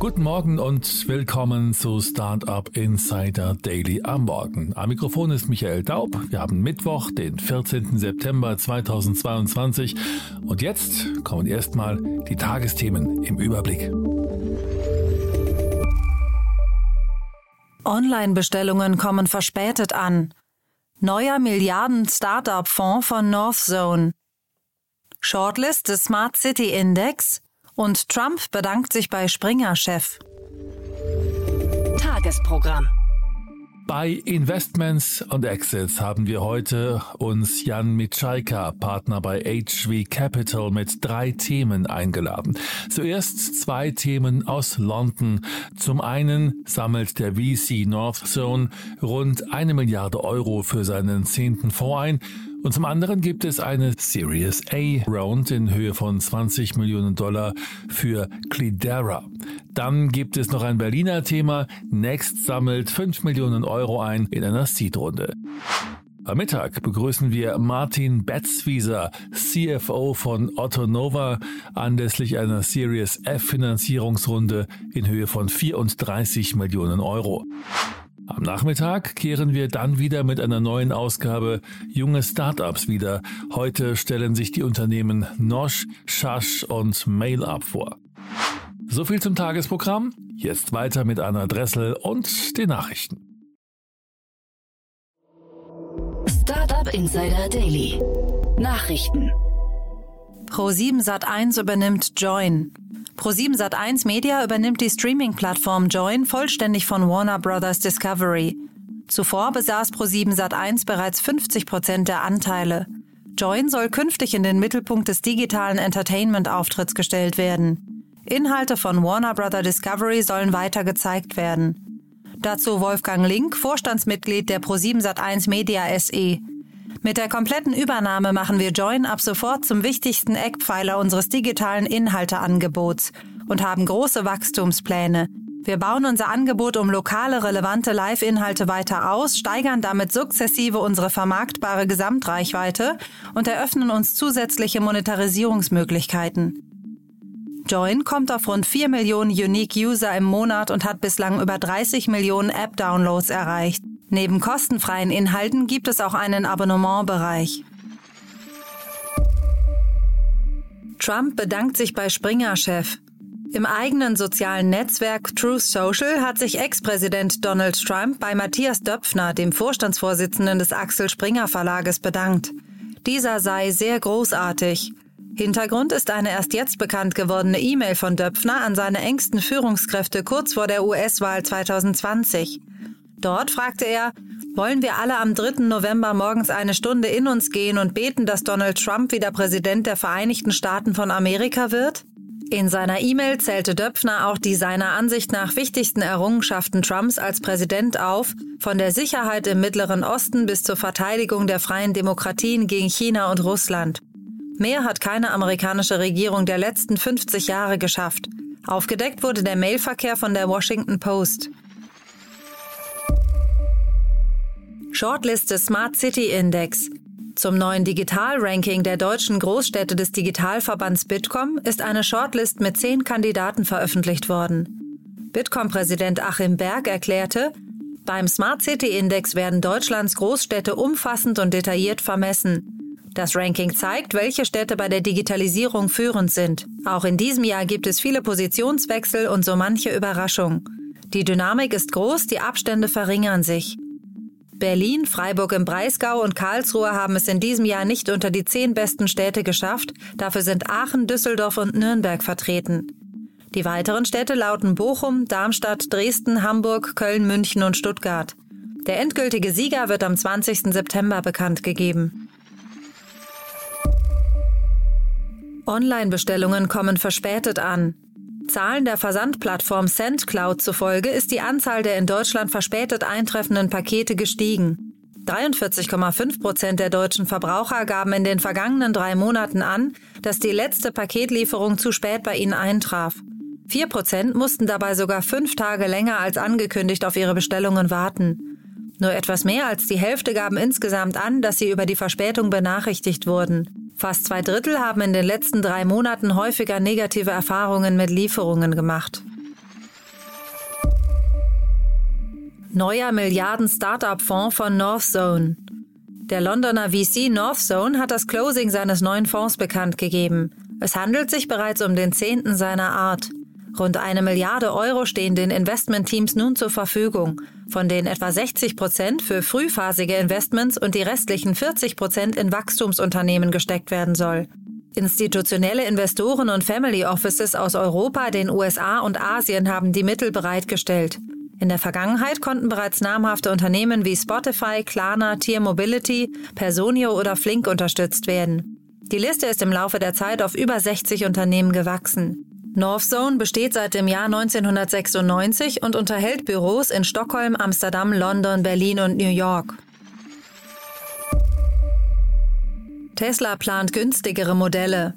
Guten Morgen und willkommen zu Startup Insider Daily am Morgen. Am Mikrofon ist Michael Daub. Wir haben Mittwoch, den 14. September 2022 und jetzt kommen erstmal die Tagesthemen im Überblick. Online-Bestellungen kommen verspätet an. Neuer Milliarden-Startup-Fonds von Northzone. Shortlist des Smart City Index und Trump bedankt sich bei Springer-Chef. Tagesprogramm. Bei Investments und Exits haben wir heute uns Jan Mitschaika, Partner bei HV Capital, mit drei Themen eingeladen. Zuerst zwei Themen aus London. Zum einen sammelt der VC North Zone rund eine Milliarde Euro für seinen zehnten Fonds ein und zum anderen gibt es eine Series A Round in Höhe von 20 Millionen Dollar für Clidera. Dann gibt es noch ein Berliner Thema. Next sammelt 5 Millionen Euro ein in einer Seed-Runde. Am Mittag begrüßen wir Martin Betzwieser, CFO von Otto Nova, anlässlich einer Series F Finanzierungsrunde in Höhe von 34 Millionen Euro. Am Nachmittag kehren wir dann wieder mit einer neuen Ausgabe Junge Startups wieder. Heute stellen sich die Unternehmen Nosh, Shash und MailUp vor. So viel zum Tagesprogramm. Jetzt weiter mit Anna Dressel und den Nachrichten. Startup Insider Daily. Nachrichten. Pro7 Sat1 übernimmt Join. Pro7 Sat1 Media übernimmt die Streaming-Plattform Join vollständig von Warner Brothers Discovery. Zuvor besaß Pro7 Sat1 bereits 50 Prozent der Anteile. Join soll künftig in den Mittelpunkt des digitalen Entertainment-Auftritts gestellt werden. Inhalte von Warner Brothers Discovery sollen weiter gezeigt werden. Dazu Wolfgang Link, Vorstandsmitglied der Pro7 Sat1 Media SE. Mit der kompletten Übernahme machen wir Join ab sofort zum wichtigsten Eckpfeiler unseres digitalen Inhalteangebots und haben große Wachstumspläne. Wir bauen unser Angebot um lokale relevante Live-Inhalte weiter aus, steigern damit sukzessive unsere vermarktbare Gesamtreichweite und eröffnen uns zusätzliche Monetarisierungsmöglichkeiten. Join kommt auf rund 4 Millionen Unique User im Monat und hat bislang über 30 Millionen App-Downloads erreicht. Neben kostenfreien Inhalten gibt es auch einen Abonnementbereich. Trump bedankt sich bei Springer-Chef. Im eigenen sozialen Netzwerk Truth Social hat sich Ex-Präsident Donald Trump bei Matthias Döpfner, dem Vorstandsvorsitzenden des Axel Springer Verlages, bedankt. Dieser sei sehr großartig. Hintergrund ist eine erst jetzt bekannt gewordene E-Mail von Döpfner an seine engsten Führungskräfte kurz vor der US-Wahl 2020. Dort fragte er, wollen wir alle am 3. November morgens eine Stunde in uns gehen und beten, dass Donald Trump wieder Präsident der Vereinigten Staaten von Amerika wird? In seiner E-Mail zählte Döpfner auch die seiner Ansicht nach wichtigsten Errungenschaften Trumps als Präsident auf, von der Sicherheit im Mittleren Osten bis zur Verteidigung der freien Demokratien gegen China und Russland. Mehr hat keine amerikanische Regierung der letzten 50 Jahre geschafft. Aufgedeckt wurde der Mailverkehr von der Washington Post. Shortlist des Smart City Index. Zum neuen Digital-Ranking der deutschen Großstädte des Digitalverbands Bitkom ist eine Shortlist mit zehn Kandidaten veröffentlicht worden. Bitkom-Präsident Achim Berg erklärte, beim Smart City Index werden Deutschlands Großstädte umfassend und detailliert vermessen. Das Ranking zeigt, welche Städte bei der Digitalisierung führend sind. Auch in diesem Jahr gibt es viele Positionswechsel und so manche Überraschung. Die Dynamik ist groß, die Abstände verringern sich. Berlin, Freiburg im Breisgau und Karlsruhe haben es in diesem Jahr nicht unter die zehn besten Städte geschafft. Dafür sind Aachen, Düsseldorf und Nürnberg vertreten. Die weiteren Städte lauten Bochum, Darmstadt, Dresden, Hamburg, Köln, München und Stuttgart. Der endgültige Sieger wird am 20. September bekannt gegeben. Online-Bestellungen kommen verspätet an. Zahlen der Versandplattform SendCloud zufolge ist die Anzahl der in Deutschland verspätet eintreffenden Pakete gestiegen. 43,5 Prozent der deutschen Verbraucher gaben in den vergangenen drei Monaten an, dass die letzte Paketlieferung zu spät bei ihnen eintraf. Vier Prozent mussten dabei sogar fünf Tage länger als angekündigt auf ihre Bestellungen warten. Nur etwas mehr als die Hälfte gaben insgesamt an, dass sie über die Verspätung benachrichtigt wurden. Fast zwei Drittel haben in den letzten drei Monaten häufiger negative Erfahrungen mit Lieferungen gemacht. Neuer Milliarden-Startup-Fonds von Northzone. Der Londoner VC Northzone hat das Closing seines neuen Fonds bekannt gegeben. Es handelt sich bereits um den zehnten seiner Art. Rund eine Milliarde Euro stehen den Investmentteams nun zur Verfügung, von denen etwa 60 Prozent für frühphasige Investments und die restlichen 40 Prozent in Wachstumsunternehmen gesteckt werden soll. Institutionelle Investoren und Family Offices aus Europa, den USA und Asien haben die Mittel bereitgestellt. In der Vergangenheit konnten bereits namhafte Unternehmen wie Spotify, Klarna, Tier Mobility, Personio oder Flink unterstützt werden. Die Liste ist im Laufe der Zeit auf über 60 Unternehmen gewachsen. Northzone besteht seit dem Jahr 1996 und unterhält Büros in Stockholm, Amsterdam, London, Berlin und New York. Tesla plant günstigere Modelle.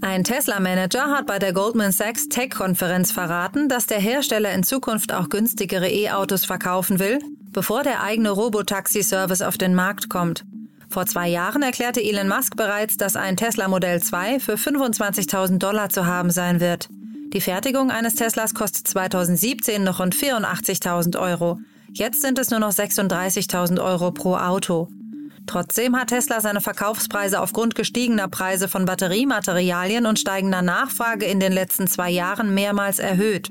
Ein Tesla-Manager hat bei der Goldman Sachs Tech-Konferenz verraten, dass der Hersteller in Zukunft auch günstigere E-Autos verkaufen will, bevor der eigene Robotaxi-Service auf den Markt kommt. Vor zwei Jahren erklärte Elon Musk bereits, dass ein Tesla Modell 2 für 25.000 Dollar zu haben sein wird. Die Fertigung eines Teslas kostet 2017 noch rund 84.000 Euro. Jetzt sind es nur noch 36.000 Euro pro Auto. Trotzdem hat Tesla seine Verkaufspreise aufgrund gestiegener Preise von Batteriematerialien und steigender Nachfrage in den letzten zwei Jahren mehrmals erhöht.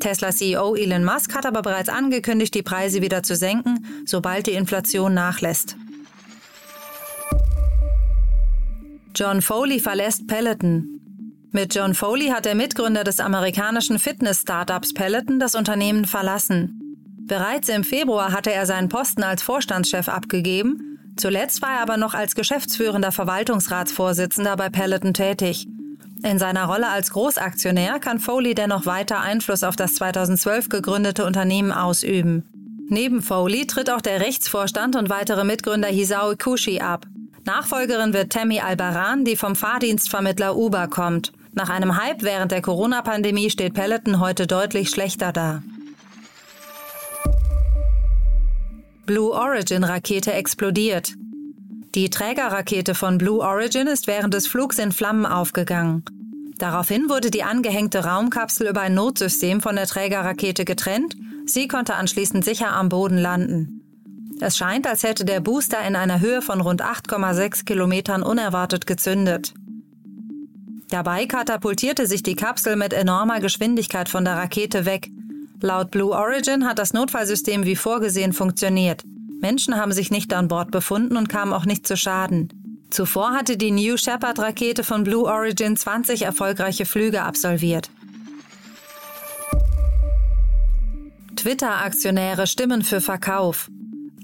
Tesla-CEO Elon Musk hat aber bereits angekündigt, die Preise wieder zu senken, sobald die Inflation nachlässt. John Foley verlässt Peloton. Mit John Foley hat der Mitgründer des amerikanischen Fitness-Startups Peloton das Unternehmen verlassen. Bereits im Februar hatte er seinen Posten als Vorstandschef abgegeben Zuletzt war er aber noch als geschäftsführender Verwaltungsratsvorsitzender bei Peloton tätig. In seiner Rolle als Großaktionär kann Foley dennoch weiter Einfluss auf das 2012 gegründete Unternehmen ausüben. Neben Foley tritt auch der Rechtsvorstand und weitere Mitgründer Hisao Kushi ab. Nachfolgerin wird Tammy Albaran, die vom Fahrdienstvermittler Uber kommt. Nach einem Hype während der Corona-Pandemie steht Peloton heute deutlich schlechter da. Blue Origin Rakete explodiert. Die Trägerrakete von Blue Origin ist während des Flugs in Flammen aufgegangen. Daraufhin wurde die angehängte Raumkapsel über ein Notsystem von der Trägerrakete getrennt. Sie konnte anschließend sicher am Boden landen. Es scheint, als hätte der Booster in einer Höhe von rund 8,6 Kilometern unerwartet gezündet. Dabei katapultierte sich die Kapsel mit enormer Geschwindigkeit von der Rakete weg. Laut Blue Origin hat das Notfallsystem wie vorgesehen funktioniert. Menschen haben sich nicht an Bord befunden und kamen auch nicht zu Schaden. Zuvor hatte die New Shepard-Rakete von Blue Origin 20 erfolgreiche Flüge absolviert. Twitter-Aktionäre stimmen für Verkauf.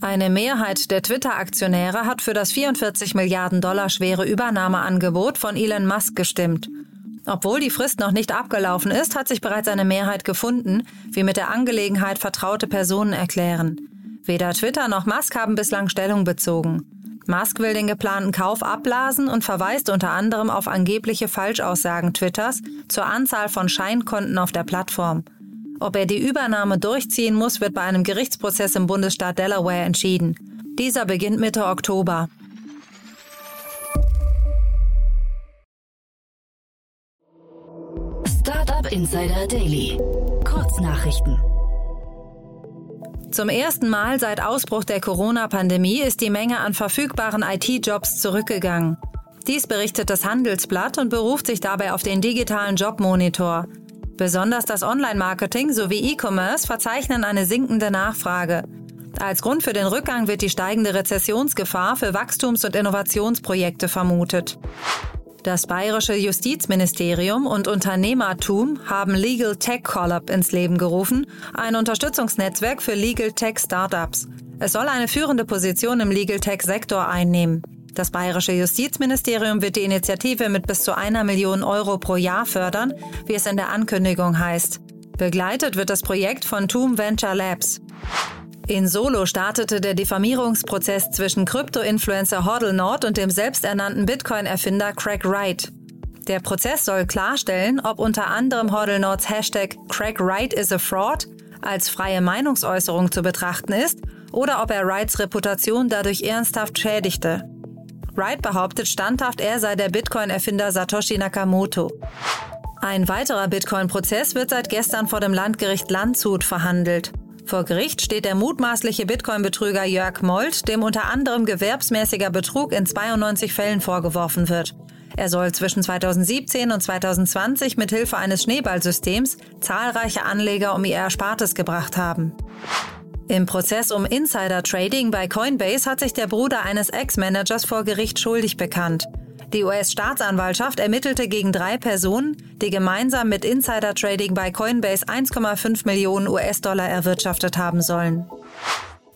Eine Mehrheit der Twitter-Aktionäre hat für das 44 Milliarden Dollar schwere Übernahmeangebot von Elon Musk gestimmt. Obwohl die Frist noch nicht abgelaufen ist, hat sich bereits eine Mehrheit gefunden, wie mit der Angelegenheit vertraute Personen erklären. Weder Twitter noch Musk haben bislang Stellung bezogen. Musk will den geplanten Kauf abblasen und verweist unter anderem auf angebliche Falschaussagen Twitters zur Anzahl von Scheinkonten auf der Plattform. Ob er die Übernahme durchziehen muss, wird bei einem Gerichtsprozess im Bundesstaat Delaware entschieden. Dieser beginnt Mitte Oktober. Insider Daily. Kurznachrichten. Zum ersten Mal seit Ausbruch der Corona-Pandemie ist die Menge an verfügbaren IT-Jobs zurückgegangen. Dies berichtet das Handelsblatt und beruft sich dabei auf den digitalen Jobmonitor. Besonders das Online-Marketing sowie E-Commerce verzeichnen eine sinkende Nachfrage. Als Grund für den Rückgang wird die steigende Rezessionsgefahr für Wachstums- und Innovationsprojekte vermutet. Das bayerische Justizministerium und Unternehmertum haben Legal Tech Collab ins Leben gerufen, ein Unterstützungsnetzwerk für Legal Tech Startups. Es soll eine führende Position im Legal Tech Sektor einnehmen. Das bayerische Justizministerium wird die Initiative mit bis zu einer Million Euro pro Jahr fördern, wie es in der Ankündigung heißt. Begleitet wird das Projekt von Toom Venture Labs. In Solo startete der Diffamierungsprozess zwischen Krypto-Influencer Hodl Nord und dem selbsternannten Bitcoin-Erfinder Craig Wright. Der Prozess soll klarstellen, ob unter anderem Hodl Nords Hashtag Craig Wright is a Fraud als freie Meinungsäußerung zu betrachten ist oder ob er Wrights Reputation dadurch ernsthaft schädigte. Wright behauptet standhaft, er sei der Bitcoin-Erfinder Satoshi Nakamoto. Ein weiterer Bitcoin-Prozess wird seit gestern vor dem Landgericht Landshut verhandelt. Vor Gericht steht der mutmaßliche Bitcoin-Betrüger Jörg Molt, dem unter anderem gewerbsmäßiger Betrug in 92 Fällen vorgeworfen wird. Er soll zwischen 2017 und 2020 mit Hilfe eines Schneeballsystems zahlreiche Anleger um ihr Erspartes gebracht haben. Im Prozess um Insider-Trading bei Coinbase hat sich der Bruder eines Ex-Managers vor Gericht schuldig bekannt. Die US-Staatsanwaltschaft ermittelte gegen drei Personen, die gemeinsam mit Insider-Trading bei Coinbase 1,5 Millionen US-Dollar erwirtschaftet haben sollen.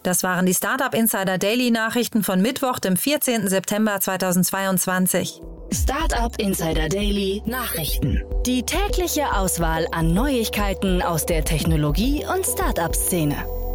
Das waren die Startup Insider Daily Nachrichten von Mittwoch, dem 14. September 2022. Startup Insider Daily Nachrichten. Die tägliche Auswahl an Neuigkeiten aus der Technologie- und Startup-Szene.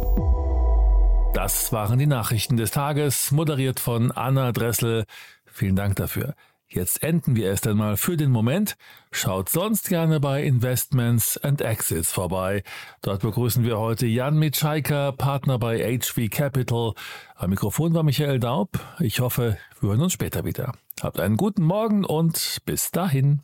Das waren die Nachrichten des Tages, moderiert von Anna Dressel. Vielen Dank dafür. Jetzt enden wir erst einmal für den Moment. Schaut sonst gerne bei Investments and Exits vorbei. Dort begrüßen wir heute Jan Mitschaiker, Partner bei HV Capital. Am Mikrofon war Michael Daub. Ich hoffe, wir hören uns später wieder. Habt einen guten Morgen und bis dahin.